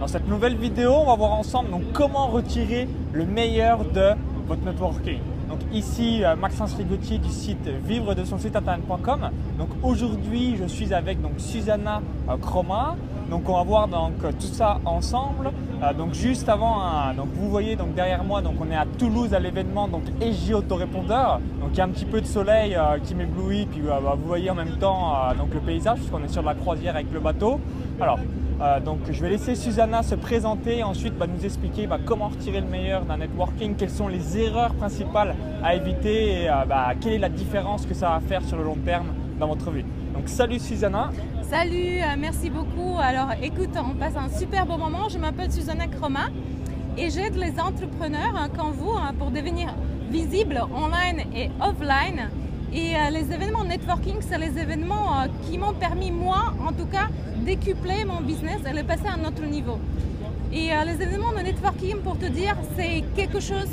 Dans cette nouvelle vidéo, on va voir ensemble donc, comment retirer le meilleur de votre networking. Donc ici euh, Maxence Rigotier du site vivre de son site internet.com. Donc aujourd'hui, je suis avec donc Susanna euh, Chroma. Donc on va voir donc tout ça ensemble. Euh, donc juste avant, hein, donc vous voyez donc derrière moi, donc on est à Toulouse à l'événement donc EJ Autorépondeur. Donc il y a un petit peu de soleil qui m'éblouit, puis bah, vous voyez en même temps donc le paysage puisqu'on est sur la croisière avec le bateau. Alors euh, donc je vais laisser Susanna se présenter et ensuite bah, nous expliquer bah, comment retirer le meilleur d'un networking, quelles sont les erreurs principales à éviter et euh, bah, quelle est la différence que ça va faire sur le long terme dans votre vie. Donc salut Susanna. Salut, euh, merci beaucoup. Alors écoute, on passe un super beau moment. Je m'appelle Susanna Croma et j'aide les entrepreneurs hein, comme vous hein, pour devenir visibles online et offline. Et les événements networking, c'est les événements qui m'ont permis, moi en tout cas, décupler mon business et le passer à un autre niveau. Et euh, les événements de networking, pour te dire, c'est quelque chose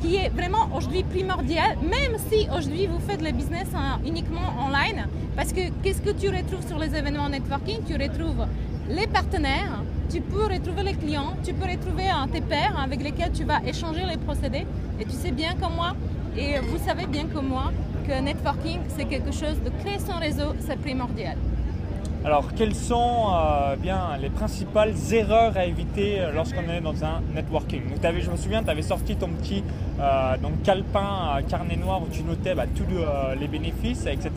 qui est vraiment aujourd'hui primordial, même si aujourd'hui vous faites le business hein, uniquement online. Parce que qu'est-ce que tu retrouves sur les événements networking? Tu retrouves les partenaires, tu peux retrouver les clients, tu peux retrouver hein, tes pairs avec lesquels tu vas échanger les procédés. Et tu sais bien comme moi, et vous savez bien comme moi, que networking, c'est quelque chose de créer son réseau, c'est primordial. Alors, quelles sont euh, bien les principales erreurs à éviter euh, lorsqu'on est dans un networking? Je me souviens, tu avais sorti ton petit euh, donc, calepin carnet noir où tu notais bah, tous les bénéfices, etc.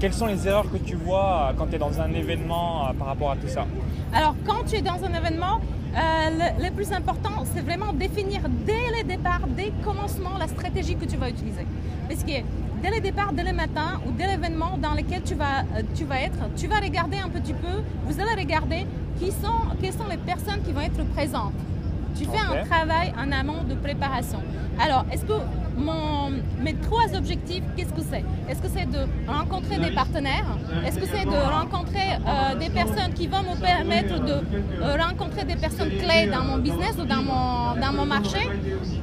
quelles sont les erreurs que tu vois quand tu es dans un événement par rapport à tout ça? Alors, quand tu es dans un événement, le, le, plus important, c'est vraiment définir dès le départ, dès le commencement, la stratégie que tu vas utiliser. Parce que dès le départ, dès le matin ou dès l'événement dans lequel tu vas, euh, tu vas être, tu vas regarder un petit peu, vous allez regarder qui sont, quelles sont les personnes qui vont être présentes. Tu fais un travail en amont de préparation. Alors, est-ce que mes trois objectifs, qu'est-ce que c'est? Est-ce que c'est de rencontrer des partenaires? Est-ce que c'est de rencontrer euh, des personnes qui vont me permettre de euh, rencontrer des personnes clés dans mon business ou dans mon, dans mon marché?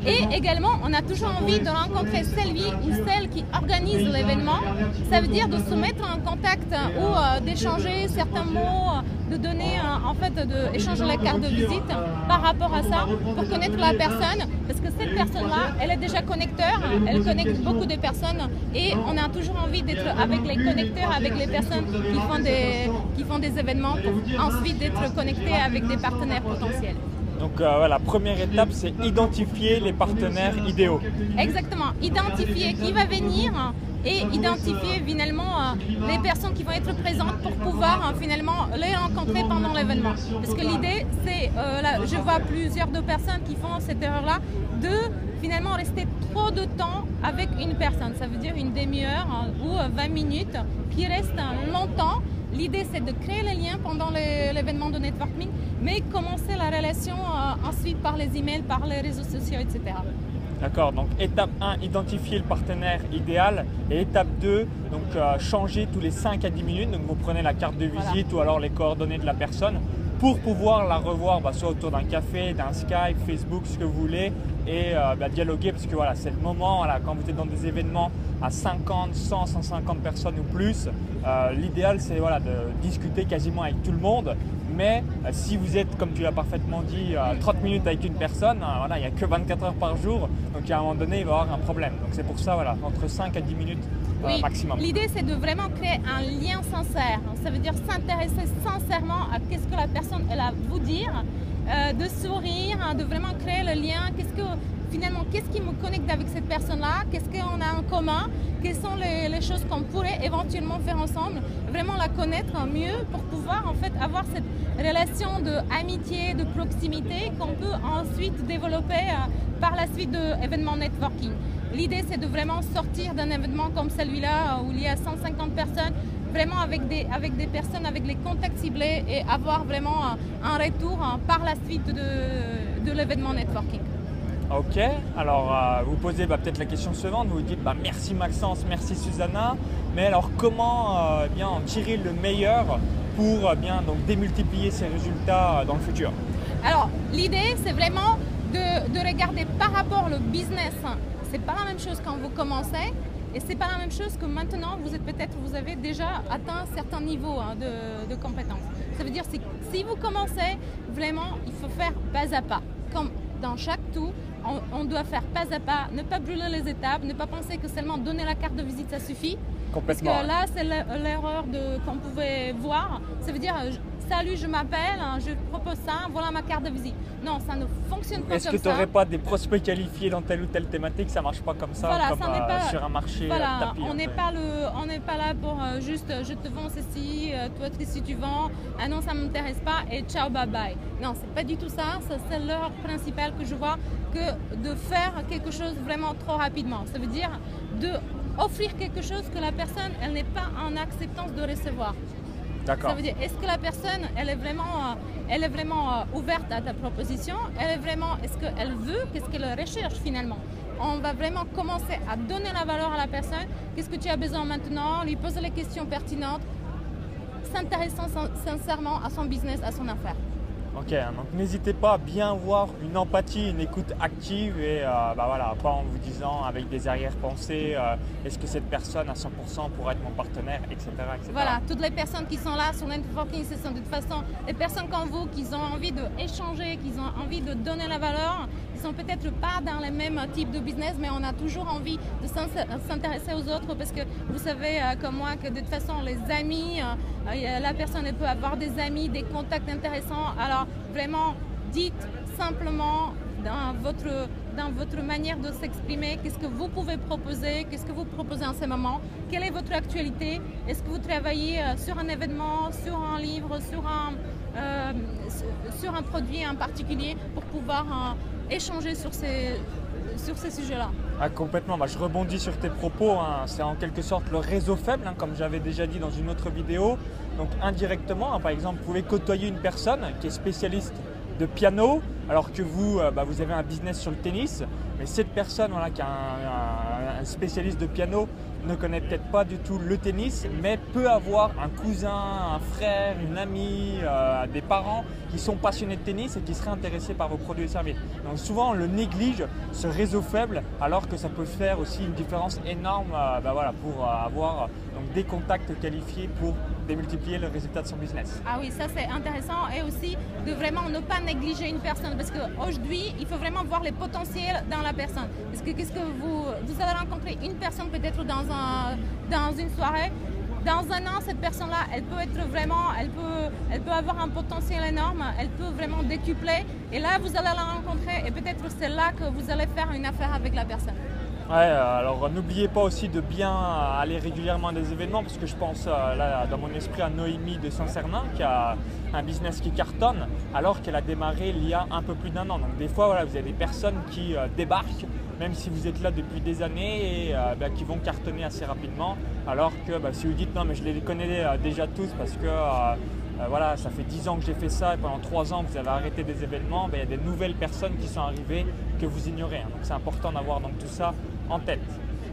Et également, on a toujours envie de rencontrer celui ou celle qui organise l'événement. Ça veut dire de se mettre en contact ou euh, d'échanger certains mots, de donner, en fait, d'échanger la carte de visite par rapport à ça pour connaître la personne. Parce que cette personne-là, elle est déjà connectée elle connecte beaucoup de personnes et on a toujours envie d'être avec les connecteurs, avec les personnes qui font des, qui font des événements pour ensuite d'être connectés avec des partenaires potentiels. Donc euh, la première étape, c'est identifier les partenaires idéaux. Exactement, identifier qui va venir et identifier finalement euh, les personnes qui vont être présentes pour pouvoir euh, finalement les rencontrer pendant l'événement. Parce que l'idée, c'est, je vois plusieurs de personnes qui font cette erreur-là, de finalement rester trop de temps avec une personne. Ça veut dire une demi-heure ou 20 minutes qui reste longtemps. L'idée, c'est de créer les liens pendant l'événement de networking, mais commencer la relation euh, ensuite par les emails, par les réseaux sociaux, etc. D'accord, donc étape 1, identifier le partenaire idéal. Et étape 2, donc euh, changer tous les 5 à 10 minutes. Donc vous prenez la carte de visite ou alors les coordonnées de la personne pour pouvoir la revoir bah, soit autour d'un café, d'un Skype, Facebook, ce que vous voulez, et euh, bah, dialoguer parce que voilà, c'est le moment, quand vous êtes dans des événements à 50, 100, 150 personnes ou plus, euh, l'idéal c'est voilà, de discuter quasiment avec tout le monde. Mais euh, si vous êtes, comme tu l'as parfaitement dit, 30 minutes avec une personne, voilà, il n'y a que 24 heures par jour, donc à un moment donné, il va y avoir un problème. Donc c'est pour ça, voilà, entre 5 à 10 minutes oui. L'idée, c'est de vraiment créer un lien sincère. Ça veut dire s'intéresser sincèrement à qu'est-ce que la personne elle a à vous dire, euh, de sourire, hein, de vraiment créer le lien. Qu'est-ce que finalement, qu'est-ce qui me connecte avec cette personne-là? Qu'est-ce qu'on a en commun? Quelles sont les, choses qu'on pourrait éventuellement faire ensemble? Vraiment la connaître mieux pour pouvoir en fait avoir cette relation d'amitié, de proximité qu'on peut ensuite développer euh, par la suite de l'événement networking. L'idée, c'est de vraiment sortir d'un événement comme celui-là où il y a 150 personnes, vraiment avec des, avec des personnes, avec les contacts ciblés et avoir vraiment un, retour hein, par la suite de, de l'événement networking. Ok, alors euh, vous posez bah, peut-être la question suivante, vous vous dites bah, merci Maxence, merci Susanna, mais alors comment euh, bien en tirer le meilleur pour euh, bien donc démultiplier ces résultats dans le futur? Alors l'idée c'est vraiment de, de, regarder par rapport au business c'est pas la même chose quand vous commencez et c'est pas la même chose que maintenant vous êtes peut-être vous avez déjà atteint certains niveaux hein, de, compétences. Ça veut dire que si vous commencez, vraiment, il faut faire pas à pas. Comme dans chaque tout, on, doit faire pas à pas, ne pas brûler les étapes, ne pas penser que seulement donner la carte de visite, ça suffit. Complètement. Parce que là, c'est l'erreur qu'on pouvait voir. Ça veut dire, salut, je m'appelle, hein, je propose ça, voilà ma carte de visite. Non, ça ne fonctionne pas comme ça. Est-ce que tu n'aurais pas des prospects qualifiés dans telle ou telle thématique? Ça marche pas comme ça, comme euh, pas, sur un marché voilà, On n'est pas, pas là pour euh, juste euh, je te vends ceci, toi si tu vends, ah non, ça ne m'intéresse pas et ciao, bye bye. Non, c'est pas du tout ça. c'est l'erreur principale que je vois que de faire quelque chose vraiment trop rapidement. Ça veut dire de offrir quelque chose que la personne, elle n'est pas en acceptance de recevoir. Ça veut dire, est-ce que la personne, elle est vraiment, euh, est vraiment euh, ouverte à ta proposition? Elle est vraiment, est-ce qu'elle veut? Qu'est-ce qu'elle recherche finalement? On va vraiment commencer à donner la valeur à la personne. Qu'est-ce que tu as besoin maintenant? Lui poser les questions pertinentes, s'intéressant sincèrement à son business, à son affaire. Ok, donc n'hésitez pas à bien voir une empathie, une écoute active et euh, bah voilà, pas en vous disant avec des arrière-pensées euh, est-ce que cette personne à 100% pourrait être mon partenaire, etc., Voilà, toutes les personnes qui sont là sur networking, ce sont de toute façon des personnes comme vous qui ont envie d'échanger, qui ont envie de donner la valeur. Sont peut-être pas dans les mêmes types de business, mais on a toujours envie de s'intéresser aux autres parce que vous savez euh, comme moi que de toute façon les amis, la personne peut avoir des amis, des contacts intéressants. Alors vraiment, dites simplement dans votre, dans votre manière de s'exprimer, qu'est-ce que vous pouvez proposer, qu'est-ce que vous proposez en ce moment, quelle est votre actualité, est-ce que vous travaillez euh, sur un événement, sur un livre, sur un, euh, sur un produit en particulier pour pouvoir euh, échanger sur ces, sur ces sujets-là? Ah, complètement, bah, je rebondis sur tes propos, hein. c'est en quelque sorte le réseau faible, hein, comme j'avais déjà dit dans une autre vidéo. Donc indirectement, hein, par exemple, vous pouvez côtoyer une personne qui est spécialiste de piano, alors que vous, euh, bah, vous avez un business sur le tennis, mais cette personne voilà, qui est un spécialiste de piano ne connaît peut-être pas du tout le tennis, mais peut avoir un cousin, un frère, une amie, euh, des parents qui sont passionnés de tennis et qui seraient intéressés par vos produits et services. Donc souvent on le néglige, ce réseau faible, alors que ça peut faire aussi une différence énorme euh, bah voilà, pour avoir donc, des contacts qualifiés pour démultiplier le résultat de son business. Ah oui, ça c'est intéressant et aussi de vraiment ne pas négliger une personne parce qu'aujourd'hui, il faut vraiment voir les potentiels dans la personne. Parce que qu'est-ce que vous, vous allez rencontrer une personne peut-être dans, un, dans une soirée, dans un an, cette personne-là, elle peut être vraiment, elle peut, elle peut avoir un potentiel énorme, elle peut vraiment décupler. Et là, vous allez la rencontrer et peut-être c'est là que vous allez faire une affaire avec la personne. Ouais, euh, alors n'oubliez pas aussi de bien aller régulièrement à des événements parce que je pense euh, là dans mon esprit à Noémie de Saint-Cernin qui a un business qui cartonne alors qu'elle a démarré il y a un peu plus d'un an. Donc des fois voilà, vous avez des personnes qui euh, débarquent même si vous êtes là depuis des années et bah, qui vont cartonner assez rapidement alors que bah, si vous dites non mais je les connais déjà tous parce que voilà, ça fait 10 ans que j'ai fait ça et pendant 3 ans vous avez arrêté des événements, bah, il y a des nouvelles personnes qui sont arrivées que vous ignorez. Hein. Donc c'est important d'avoir donc tout ça en tête.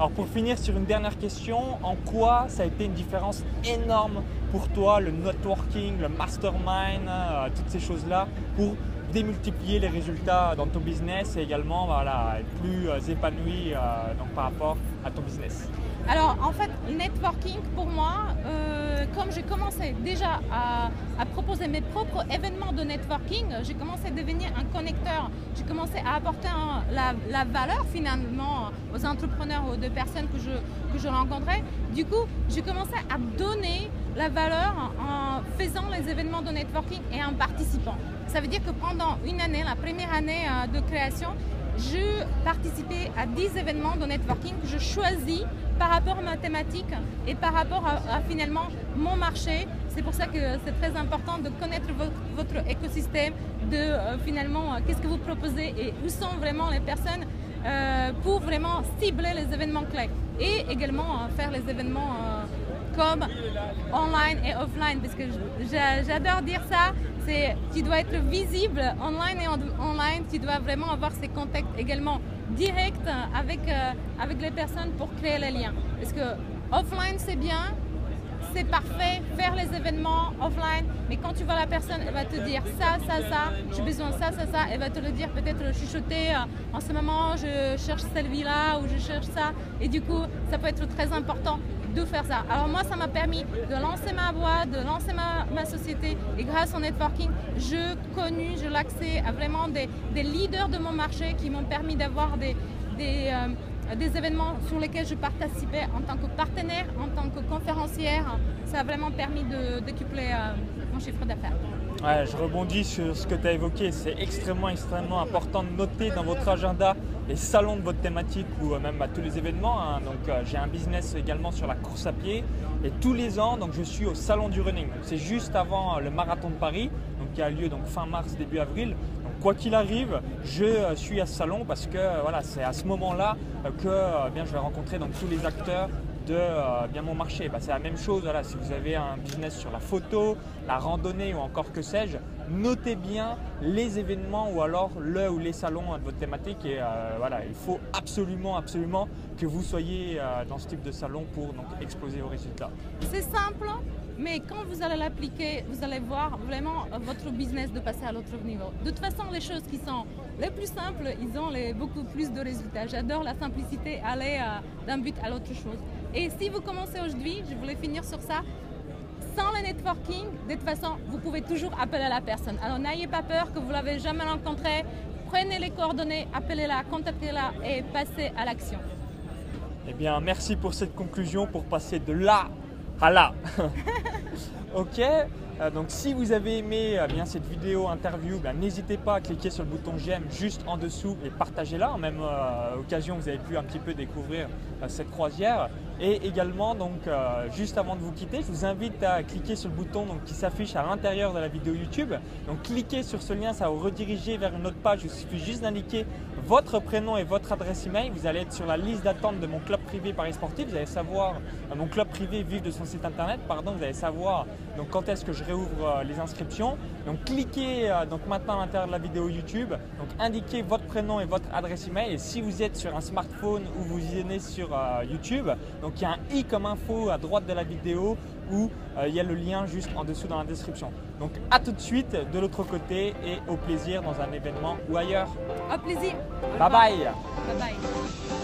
Alors pour finir sur une dernière question, en quoi ça a été une différence énorme pour toi, le networking, le mastermind, euh, toutes ces choses-là, pour démultiplier les résultats dans ton business et également être plus euh, épanoui euh, donc, par rapport à ton business? Alors en fait, networking pour moi, comme j'ai commencé déjà à, proposer mes propres événements de networking, j'ai commencé à devenir un connecteur. J'ai commencé à apporter la, valeur finalement aux entrepreneurs ou aux personnes que je, que je rencontrais. Du coup, j'ai commencé à donner la valeur en faisant les événements de networking et en participant. Ça veut dire que pendant une année, la première année euh, de création, je participais à 10 événements de networking que je choisis par rapport à ma thématique et par rapport à, finalement mon marché. C'est pour ça que c'est très important de connaître votre, écosystème, de euh, finalement euh, qu'est-ce que vous proposez et où sont vraiment les personnes euh, pour vraiment cibler les événements clés et également faire les événements comme online et offline parce que j'adore dire ça c'est tu dois être visible online et online. Tu dois vraiment avoir ces contacts également directs avec, euh, avec les personnes pour créer les liens. Parce que offline c'est bien c'est parfait, faire les événements offline, mais quand tu vois la personne, elle va te dire ça, ça, ça, j'ai besoin de ça, ça, ça, elle va te le dire, peut-être chuchoter, euh, en ce moment je cherche cette vie-là ou je cherche ça, et du coup ça peut être très important de faire ça. Alors moi, ça m'a permis de lancer ma boîte, de lancer ma, société. Et grâce au networking, je connu, j'ai l'accès à vraiment des, leaders de mon marché qui m'ont permis d'avoir des, des, euh, des, événements sur lesquels je participais en tant que partenaire, en tant que conférencière. Ça a vraiment permis de décupler euh, mon chiffre d'affaires. Je rebondis sur ce que tu as évoqué. C'est extrêmement, extrêmement important de noter dans votre agenda les salons de votre thématique ou euh, même à tous les événements. Hein. Donc, euh, j'ai un business également sur la course à pied et tous les ans, donc, je suis au salon du running. C'est juste avant euh, le marathon de Paris, qui a lieu donc, fin mars, début avril. Quoi qu'il arrive, je suis à ce salon parce que voilà, c'est à ce moment-là que bien, je vais rencontrer donc, tous les acteurs de euh, bien mon marché. Bah, c'est la même chose, voilà, si vous avez un business sur la photo, la randonnée ou encore que sais-je, notez bien les événements ou alors le ou les salons de votre thématique et euh, voilà, il faut absolument, absolument que vous soyez euh, dans ce type de salon pour donc, exploser vos résultats. C'est simple, mais quand vous allez l'appliquer, vous allez voir vraiment votre business de passer à l'autre niveau. De toute façon, les choses qui sont les plus simples, ils ont beaucoup plus de résultats. J'adore la simplicité, aller d'un but à l'autre chose. Et si vous commencez aujourd'hui, je voulais finir sur ça, sans le networking, de toute façon, vous pouvez toujours appeler la personne. Alors n'ayez pas peur que vous l'avez jamais rencontrée. Prenez les coordonnées, appelez-la, contactez-la et passez à l'action. Eh bien, merci pour cette conclusion, pour passer de là à là. ok, euh, donc si vous avez aimé euh, bien cette vidéo interview, ben, n'hésitez pas à cliquer sur le bouton j'aime juste en dessous et partagez-la. En même euh, occasion, vous avez pu un petit peu découvrir cette croisière. Et également, donc, juste avant de vous quitter, je vous invite à cliquer sur le bouton donc, qui s'affiche à l'intérieur de la vidéo YouTube. Donc cliquez sur ce lien, ça va vous rediriger vers une autre page. Il suffit juste d'indiquer votre prénom et votre adresse email. Vous allez être sur la liste d'attente de mon club privé Paris Sportif. Vous allez savoir, mon club privé Vive de son site internet, pardon, vous allez savoir donc, quand est-ce que je réouvre euh, les inscriptions. Donc cliquez euh, donc maintenant à l'intérieur de la vidéo YouTube, donc indiquez votre prénom et votre adresse email. Et si vous êtes sur un smartphone ou vous visionnez sur euh, YouTube, il y a un i comme info à droite de la vidéo où il y a le lien juste en dessous dans la description. Donc à tout de suite de l'autre côté et au plaisir dans un événement ou ailleurs. Au plaisir. Bye bye. Bye bye.